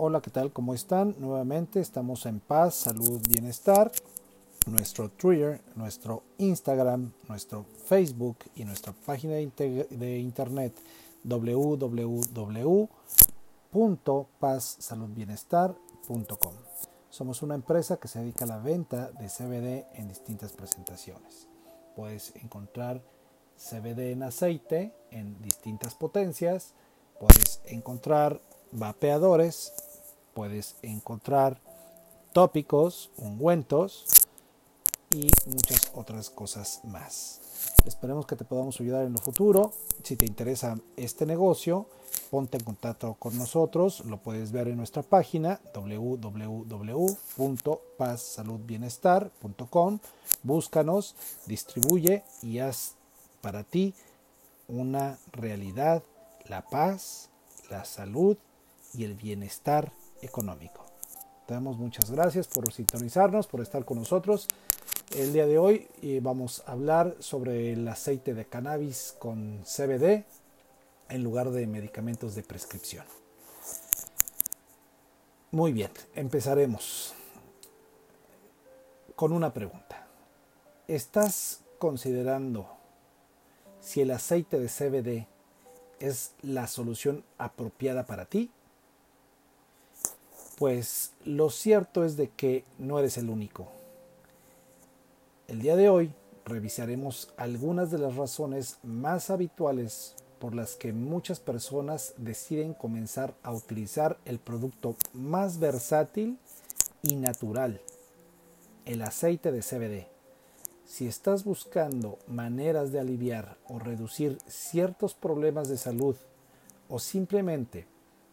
Hola, ¿qué tal? ¿Cómo están? Nuevamente estamos en paz, salud, bienestar. Nuestro Twitter, nuestro Instagram, nuestro Facebook y nuestra página de, internet www.pazsaludbienestar.com. Somos una empresa que se dedica a la venta de CBD en distintas presentaciones. Puedes encontrar CBD en aceite en distintas potencias. Puedes encontrar vapeadores puedes encontrar tópicos, ungüentos y muchas otras cosas más. Esperemos que te podamos ayudar en el futuro. Si te interesa este negocio, ponte en contacto con nosotros. Lo puedes ver en nuestra página www.pazsaludbienestar.com. Búscanos, distribuye y haz para ti una realidad la paz, la salud y el bienestar económico. Te damos muchas gracias por sintonizarnos, por estar con nosotros. El día de hoy vamos a hablar sobre el aceite de cannabis con CBD en lugar de medicamentos de prescripción. Muy bien, empezaremos con una pregunta. ¿Estás considerando si el aceite de CBD es la solución apropiada para ti? Pues lo cierto es de que no eres el único. El día de hoy revisaremos algunas de las razones más habituales por las que muchas personas deciden comenzar a utilizar el producto más versátil y natural, el aceite de CBD. Si estás buscando maneras de aliviar o reducir ciertos problemas de salud o simplemente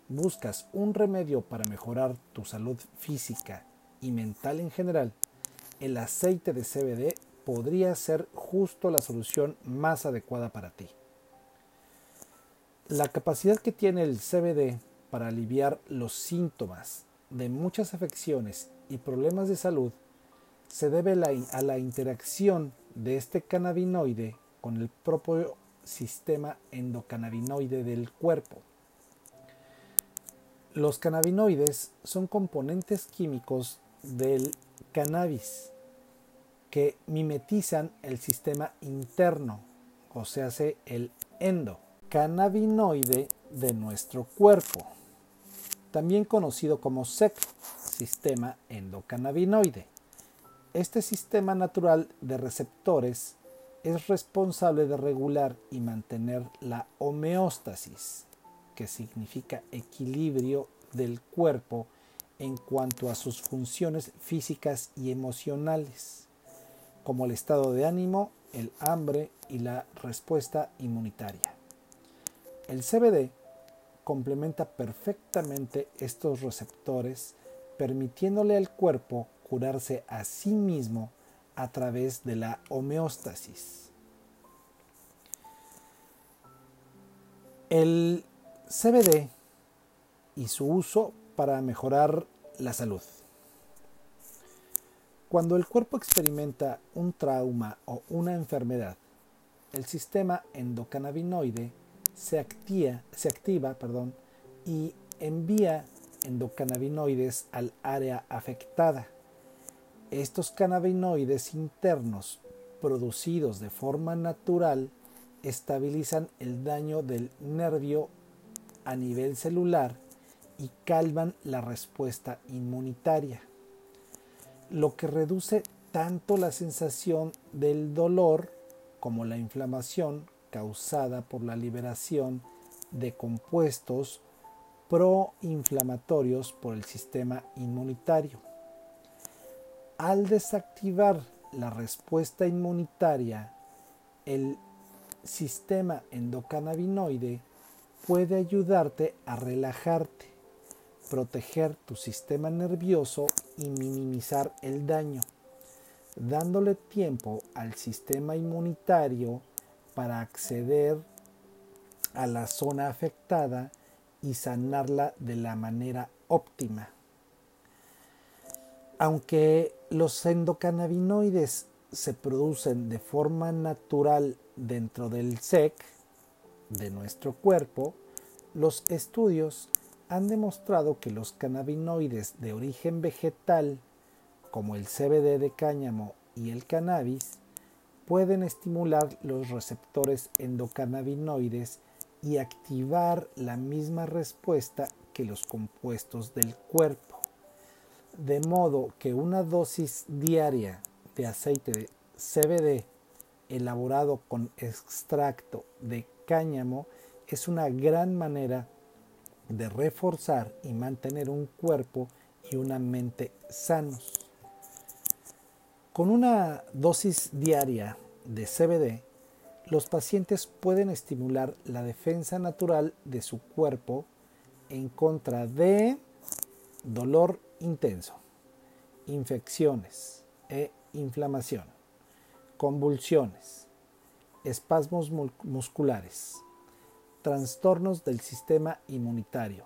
buscas un remedio para mejorar tu salud física y mental en general, el aceite de CBD podría ser justo la solución más adecuada para ti. La capacidad que tiene el CBD para aliviar los síntomas de muchas afecciones y problemas de salud se debe a la interacción de este cannabinoide con el propio sistema endocannabinoide del cuerpo. Los cannabinoides son componentes químicos del cannabis que mimetizan el sistema interno, o sea, el endocannabinoide de nuestro cuerpo, también conocido como SEC, sistema endocannabinoide. Este sistema natural de receptores es responsable de regular y mantener la homeostasis, que significa equilibrio del cuerpo en cuanto a sus funciones físicas y emocionales, como el estado de ánimo, el hambre y la respuesta inmunitaria. El CBD complementa perfectamente estos receptores, permitiéndole al cuerpo curarse a sí mismo a través de la homeostasis. El CBD y su uso para mejorar la salud. Cuando el cuerpo experimenta un trauma o una enfermedad, el sistema endocannabinoide se activa, y envía endocannabinoides al área afectada. Estos cannabinoides internos producidos de forma natural estabilizan el daño del nervio a nivel celular y calman la respuesta inmunitaria, lo que reduce tanto la sensación del dolor como la inflamación causada por la liberación de compuestos proinflamatorios por el sistema inmunitario. Al desactivar la respuesta inmunitaria, el sistema endocannabinoide puede ayudarte a relajarte, proteger tu sistema nervioso y minimizar el daño, dándole tiempo al sistema inmunitario para acceder a la zona afectada y sanarla de la manera óptima. Aunque los endocannabinoides se producen de forma natural dentro del SEC, de nuestro cuerpo, los estudios han demostrado que los cannabinoides de origen vegetal, como el CBD de cáñamo y el cannabis, pueden estimular los receptores endocannabinoides y activar la misma respuesta que los compuestos del cuerpo. De modo que una dosis diaria de aceite de CBD elaborado con extracto de cáñamo es una gran manera de reforzar y mantener un cuerpo y una mente sanos. Con una dosis diaria de CBD, los pacientes pueden estimular la defensa natural de su cuerpo en contra de dolor intenso, infecciones e inflamación, convulsiones, espasmos musculares, trastornos del sistema inmunitario,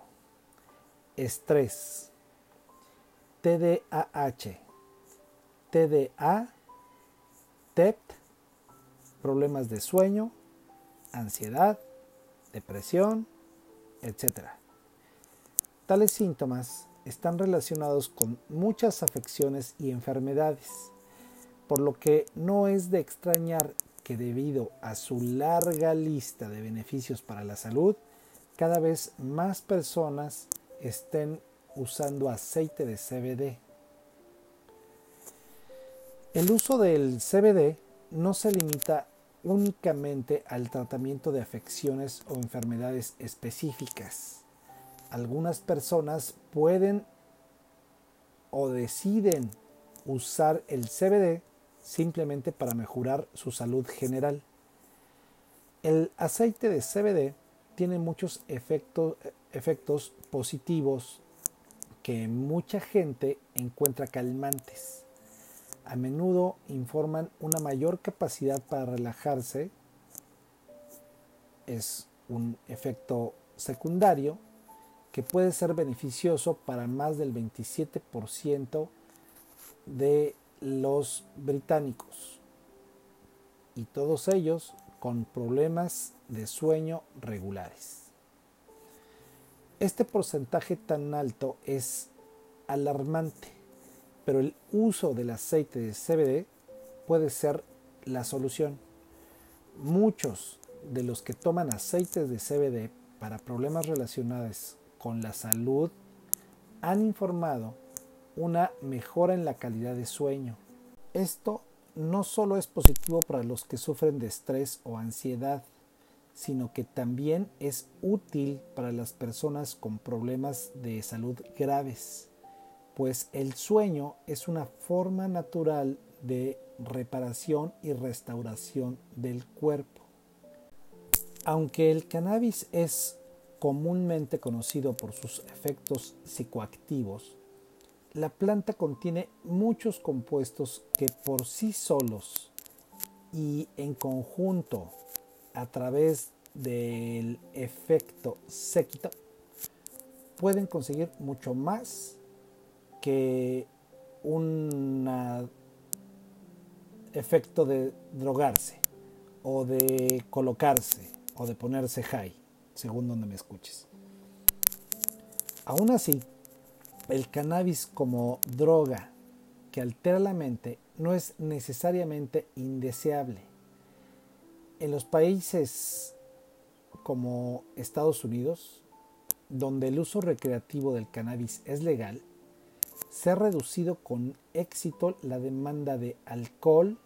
estrés, TDAH, TDA, TEP, problemas de sueño, ansiedad, depresión, etc. Tales síntomas están relacionados con muchas afecciones y enfermedades, por lo que no es de extrañar debido a su larga lista de beneficios para la salud, cada vez más personas estén usando aceite de CBD. El uso del CBD no se limita únicamente al tratamiento de afecciones o enfermedades específicas. Algunas personas pueden o deciden usar el CBD simplemente para mejorar su salud general. El aceite de CBD tiene muchos efectos positivos que mucha gente encuentra calmantes. A menudo informan una mayor capacidad para relajarse. Es un efecto secundario que puede ser beneficioso para más del 27% de los británicos y todos ellos con problemas de sueño regulares. Este porcentaje tan alto es alarmante, pero el uso del aceite de CBD puede ser la solución. Muchos de los que toman aceites de CBD para problemas relacionados con la salud han informado una mejora en la calidad de sueño. Esto no solo es positivo para los que sufren de estrés o ansiedad, sino que también es útil para las personas con problemas de salud graves, pues el sueño es una forma natural de reparación y restauración del cuerpo. Aunque el cannabis es comúnmente conocido por sus efectos psicoactivos, la planta contiene muchos compuestos que por sí solos y en conjunto a través del efecto séquito pueden conseguir mucho más que un efecto de drogarse o de colocarse o de ponerse high, según donde me escuches. Aún así, el cannabis como droga que altera la mente no es necesariamente indeseable. En los países como Estados Unidos, donde el uso recreativo del cannabis es legal, se ha reducido con éxito la demanda de alcohol,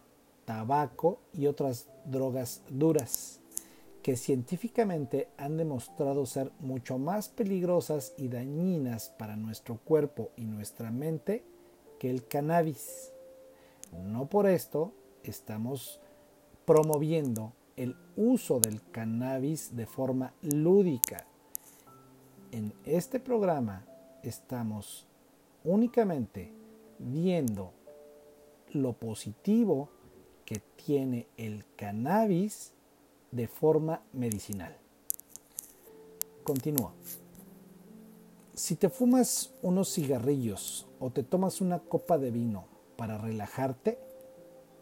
tabaco y otras drogas duras que científicamente han demostrado ser mucho más peligrosas y dañinas para nuestro cuerpo y nuestra mente que el cannabis. No por esto estamos promoviendo el uso del cannabis de forma lúdica. En este programa estamos únicamente viendo lo positivo que tiene el cannabis de forma medicinal. Continúa. Si te fumas unos cigarrillos o te tomas una copa de vino para relajarte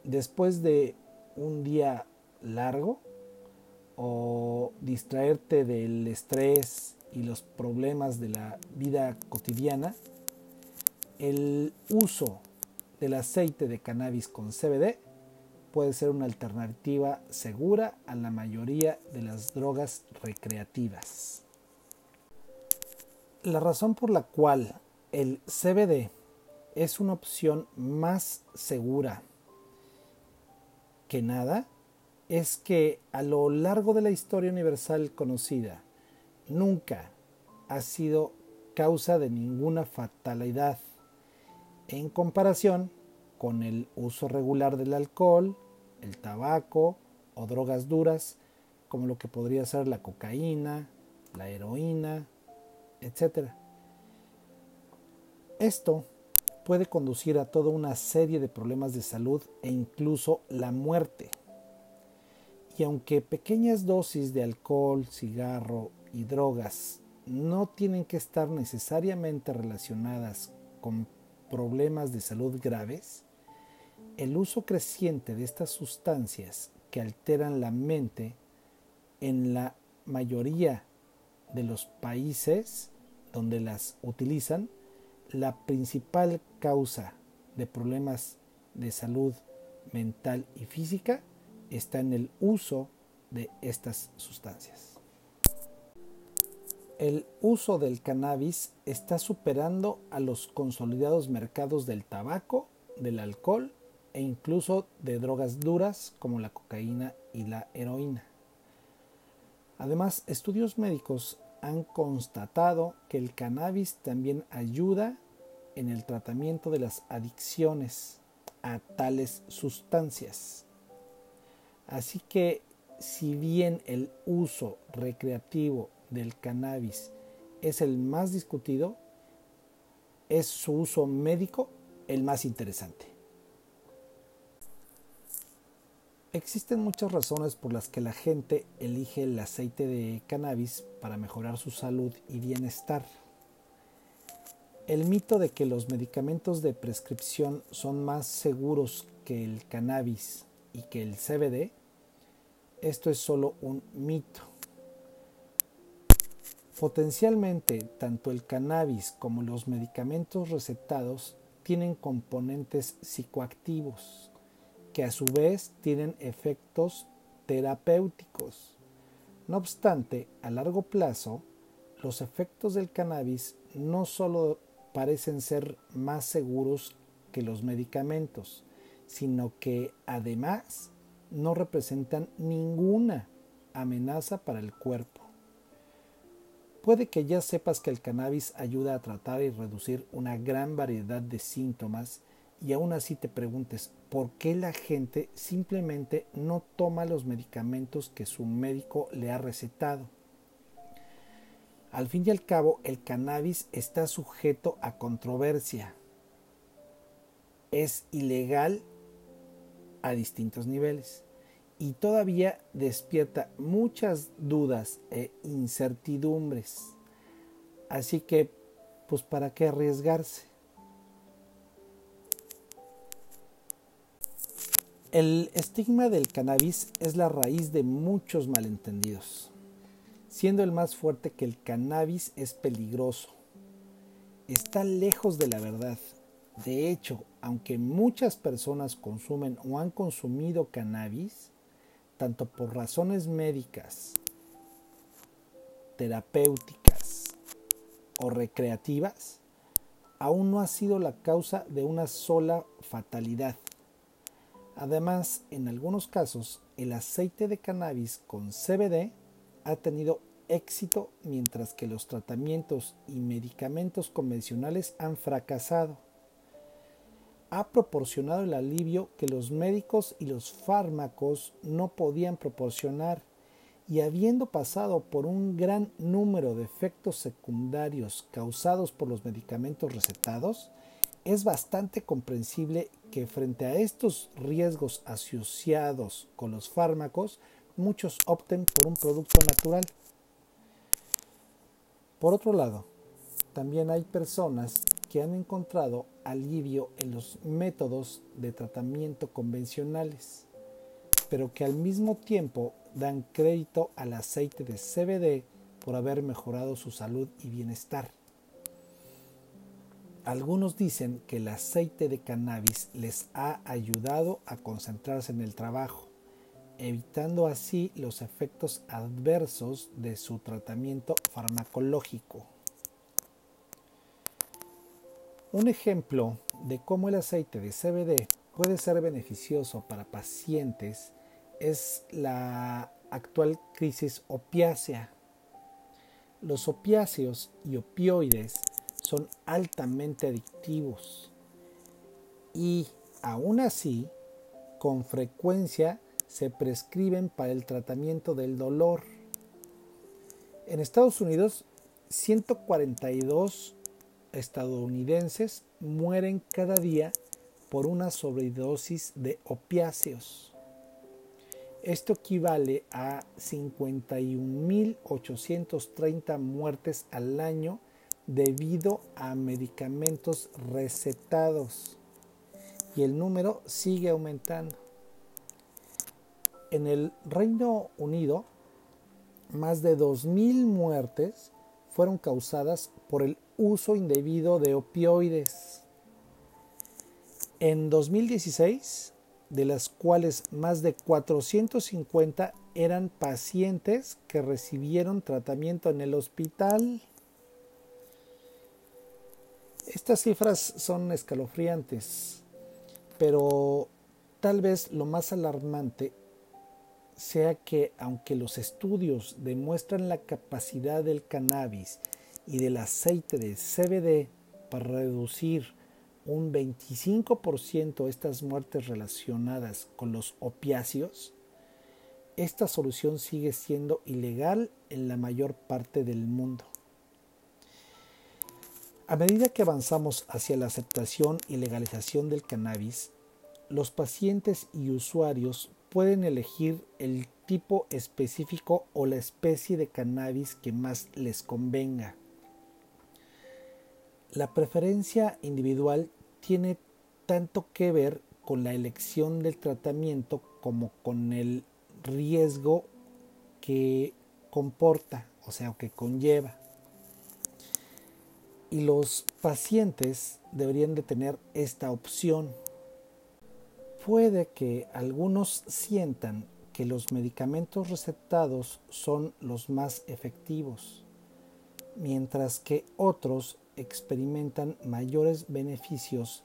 después de un día largo o distraerte del estrés y los problemas de la vida cotidiana, el uso del aceite de cannabis con CBD puede ser una alternativa segura a la mayoría de las drogas recreativas. La razón por la cual el CBD es una opción más segura que nada es que a lo largo de la historia universal conocida nunca ha sido causa de ninguna fatalidad en comparación con el uso regular del alcohol, el tabaco o drogas duras como lo que podría ser la cocaína, la heroína, etc. Esto puede conducir a toda una serie de problemas de salud e incluso la muerte. Y aunque pequeñas dosis de alcohol, cigarro y drogas no tienen que estar necesariamente relacionadas con problemas de salud graves, el uso creciente de estas sustancias que alteran la mente en la mayoría de los países donde las utilizan la principal causa de problemas de salud mental y física está en el uso de estas sustancias. El uso del cannabis está superando a los consolidados mercados del tabaco, del alcohol e incluso de drogas duras como la cocaína y la heroína. Además, estudios médicos han constatado que el cannabis también ayuda en el tratamiento de las adicciones a tales sustancias. Así que si bien el uso recreativo del cannabis es el más discutido, es su uso médico el más interesante. Existen muchas razones por las que la gente elige el aceite de cannabis para mejorar su salud y bienestar. El mito de que los medicamentos de prescripción son más seguros que el cannabis y que el CBD, esto es solo un mito. Potencialmente, tanto el cannabis como los medicamentos recetados tienen componentes psicoactivos que a su vez tienen efectos terapéuticos. No obstante, a largo plazo, los efectos del cannabis no solo parecen ser más seguros que los medicamentos, sino que además no representan ninguna amenaza para el cuerpo. Puede que ya sepas que el cannabis ayuda a tratar y reducir una gran variedad de síntomas y aún así te preguntes por qué la gente simplemente no toma los medicamentos que su médico le ha recetado. Al fin y al cabo, el cannabis está sujeto a controversia. Es ilegal a distintos niveles y todavía despierta muchas dudas e incertidumbres. Así que, pues, ¿para qué arriesgarse? El estigma del cannabis es la raíz de muchos malentendidos siendo el más fuerte que el cannabis es peligroso. Está lejos de la verdad. De hecho, aunque muchas personas consumen o han consumido cannabis, tanto por razones médicas, terapéuticas o recreativas, aún no ha sido la causa de una sola fatalidad. Además, en algunos casos, el aceite de cannabis con CBD ha tenido éxito mientras que los tratamientos y medicamentos convencionales han fracasado. Ha proporcionado el alivio que los médicos y los fármacos no podían proporcionar y habiendo pasado por un gran número de efectos secundarios causados por los medicamentos recetados, es bastante comprensible que frente a estos riesgos asociados con los fármacos, muchos opten por un producto natural. Por otro lado, también hay personas que han encontrado alivio en los métodos de tratamiento convencionales, pero que al mismo tiempo dan crédito al aceite de CBD por haber mejorado su salud y bienestar. Algunos dicen que el aceite de cannabis les ha ayudado a concentrarse en el trabajo, evitando así los efectos adversos de su tratamiento farmacológico. Un ejemplo de cómo el aceite de CBD puede ser beneficioso para pacientes es la actual crisis opiácea. Los opiáceos y opioides son altamente adictivos y aún así con frecuencia se prescriben para el tratamiento del dolor. En Estados Unidos, 142 estadounidenses mueren cada día por una sobredosis de opiáceos. Esto equivale a 51.830 muertes al año debido a medicamentos recetados y el número sigue aumentando. En el Reino Unido, más de 2.000 muertes fueron causadas por el uso indebido de opioides. En 2016, de las cuales más de 450 eran pacientes que recibieron tratamiento en el hospital. Estas cifras son escalofriantes, pero tal vez lo más alarmante sea que aunque los estudios demuestran la capacidad del cannabis y del aceite de CBD para reducir un 25% estas muertes relacionadas con los opiáceos, esta solución sigue siendo ilegal en la mayor parte del mundo. A medida que avanzamos hacia la aceptación y legalización del cannabis, los pacientes y usuarios pueden elegir el tipo específico o la especie de cannabis que más les convenga. La preferencia individual tiene tanto que ver con la elección del tratamiento como con el riesgo que comporta, o sea, que conlleva y los pacientes deberían de tener esta opción. Puede que algunos sientan que los medicamentos recetados son los más efectivos, mientras que otros experimentan mayores beneficios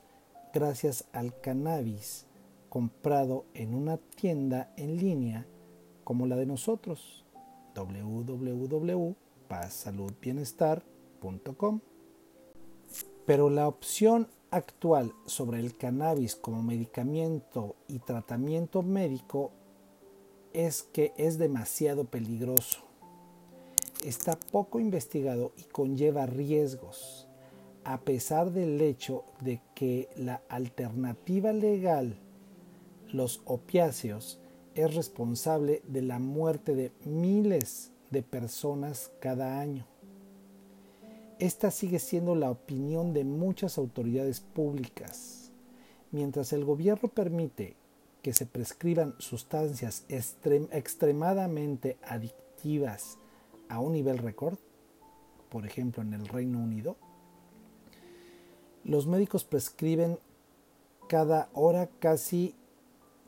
gracias al cannabis comprado en una tienda en línea como la de nosotros www.pazsaludbienestar.com pero la opción actual sobre el cannabis como medicamento y tratamiento médico es que es demasiado peligroso. Está poco investigado y conlleva riesgos, a pesar del hecho de que la alternativa legal, los opiáceos, es responsable de la muerte de miles de personas cada año. Esta sigue siendo la opinión de muchas autoridades públicas. Mientras el gobierno permite que se prescriban sustancias extremadamente adictivas a un nivel récord, por ejemplo en el Reino Unido, los médicos prescriben cada hora casi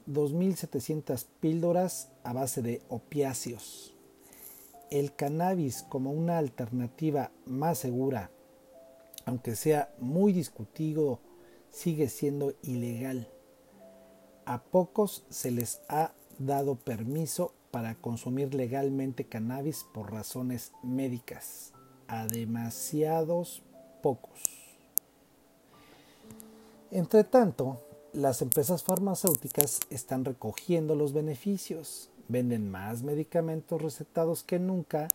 2.700 píldoras a base de opiáceos el cannabis como una alternativa más segura, aunque sea muy discutido, sigue siendo ilegal. A pocos se les ha dado permiso para consumir legalmente cannabis por razones médicas. A demasiados pocos. Entre tanto, las empresas farmacéuticas están recogiendo los beneficios venden más medicamentos recetados que nunca,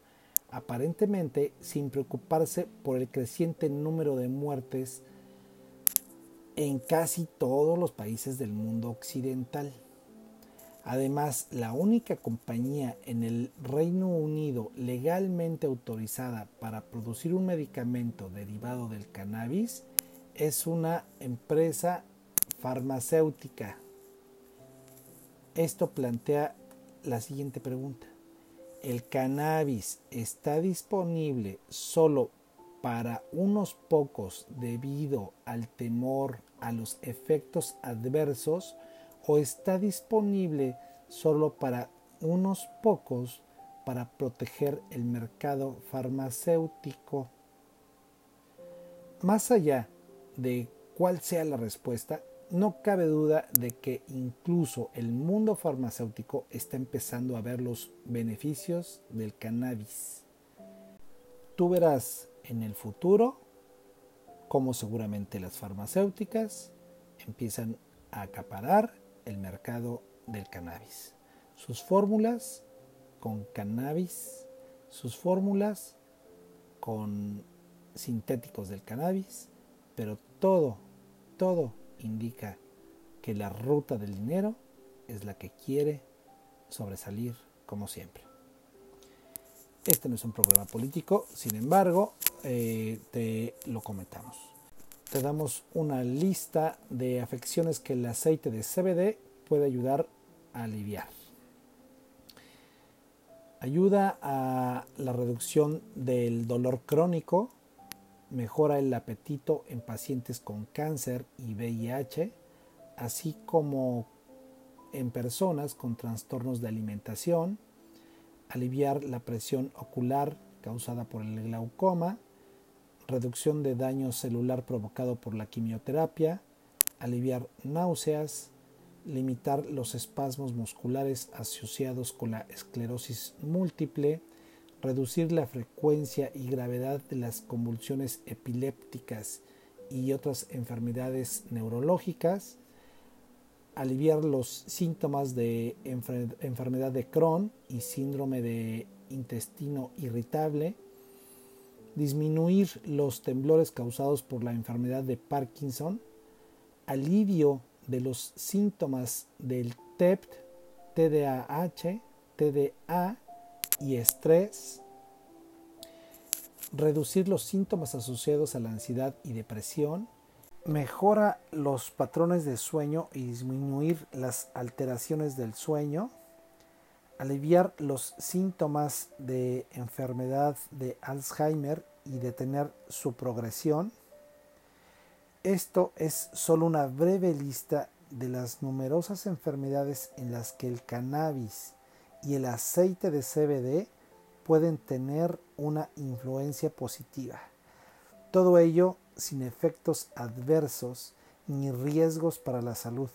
aparentemente sin preocuparse por el creciente número de muertes en casi todos los países del mundo occidental. Además, la única compañía en el Reino Unido legalmente autorizada para producir un medicamento derivado del cannabis es una empresa farmacéutica. Esto plantea la siguiente pregunta. el cannabis está disponible solo para unos pocos debido al temor a los efectos adversos o está disponible solo para unos pocos para proteger el mercado farmacéutico. Más allá de cuál sea la respuesta, no cabe duda de que incluso el mundo farmacéutico está empezando a ver los beneficios del cannabis. Tú verás en el futuro cómo seguramente las farmacéuticas empiezan a acaparar el mercado del cannabis. Sus fórmulas con cannabis, sus fórmulas con sintéticos del cannabis, pero todo, todo indica que la ruta del dinero es la que quiere sobresalir como siempre. Este no es un problema político, sin embargo, eh, te lo comentamos. Te damos una lista de afecciones que el aceite de CBD puede ayudar a aliviar. Ayuda a la reducción del dolor crónico, mejora el apetito en pacientes con cáncer y VIH, así como en personas con trastornos de alimentación, aliviar la presión ocular causada por el glaucoma, reducción de daño celular provocado por la quimioterapia, aliviar náuseas, limitar los espasmos musculares asociados con la esclerosis múltiple, reducir la frecuencia y gravedad de las convulsiones epilépticas y otras enfermedades neurológicas, aliviar los síntomas de enfermedad de Crohn y síndrome de intestino irritable, disminuir los temblores causados por la enfermedad de Parkinson, alivio de los síntomas del TEPT, TDAH, TDA y estrés, reducir los síntomas asociados a la ansiedad y depresión, mejora los patrones de sueño y disminuir las alteraciones del sueño, aliviar los síntomas de enfermedad de Alzheimer y detener su progresión. Esto es solo una breve lista de las numerosas enfermedades en las que el cannabis y el aceite de CBD pueden tener una influencia positiva. Todo ello sin efectos adversos ni riesgos para la salud.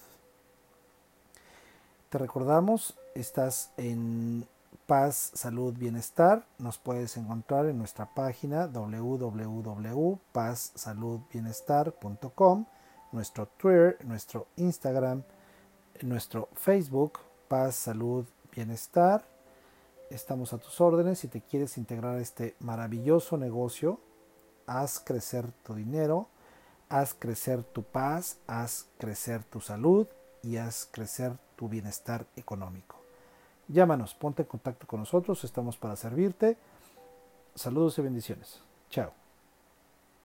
Te recordamos, estás en Paz, Salud, Bienestar. Nos puedes encontrar en nuestra página www.pazsaludbienestar.com, nuestro Twitter, nuestro Instagram, nuestro Facebook, Paz, Salud, Bienestar. Estamos a tus órdenes si te quieres integrar a este maravilloso negocio. Haz crecer tu dinero, haz crecer tu paz, haz crecer tu salud y haz crecer tu bienestar económico. Llámanos, ponte en contacto con nosotros, estamos para servirte. Saludos y bendiciones. Chao.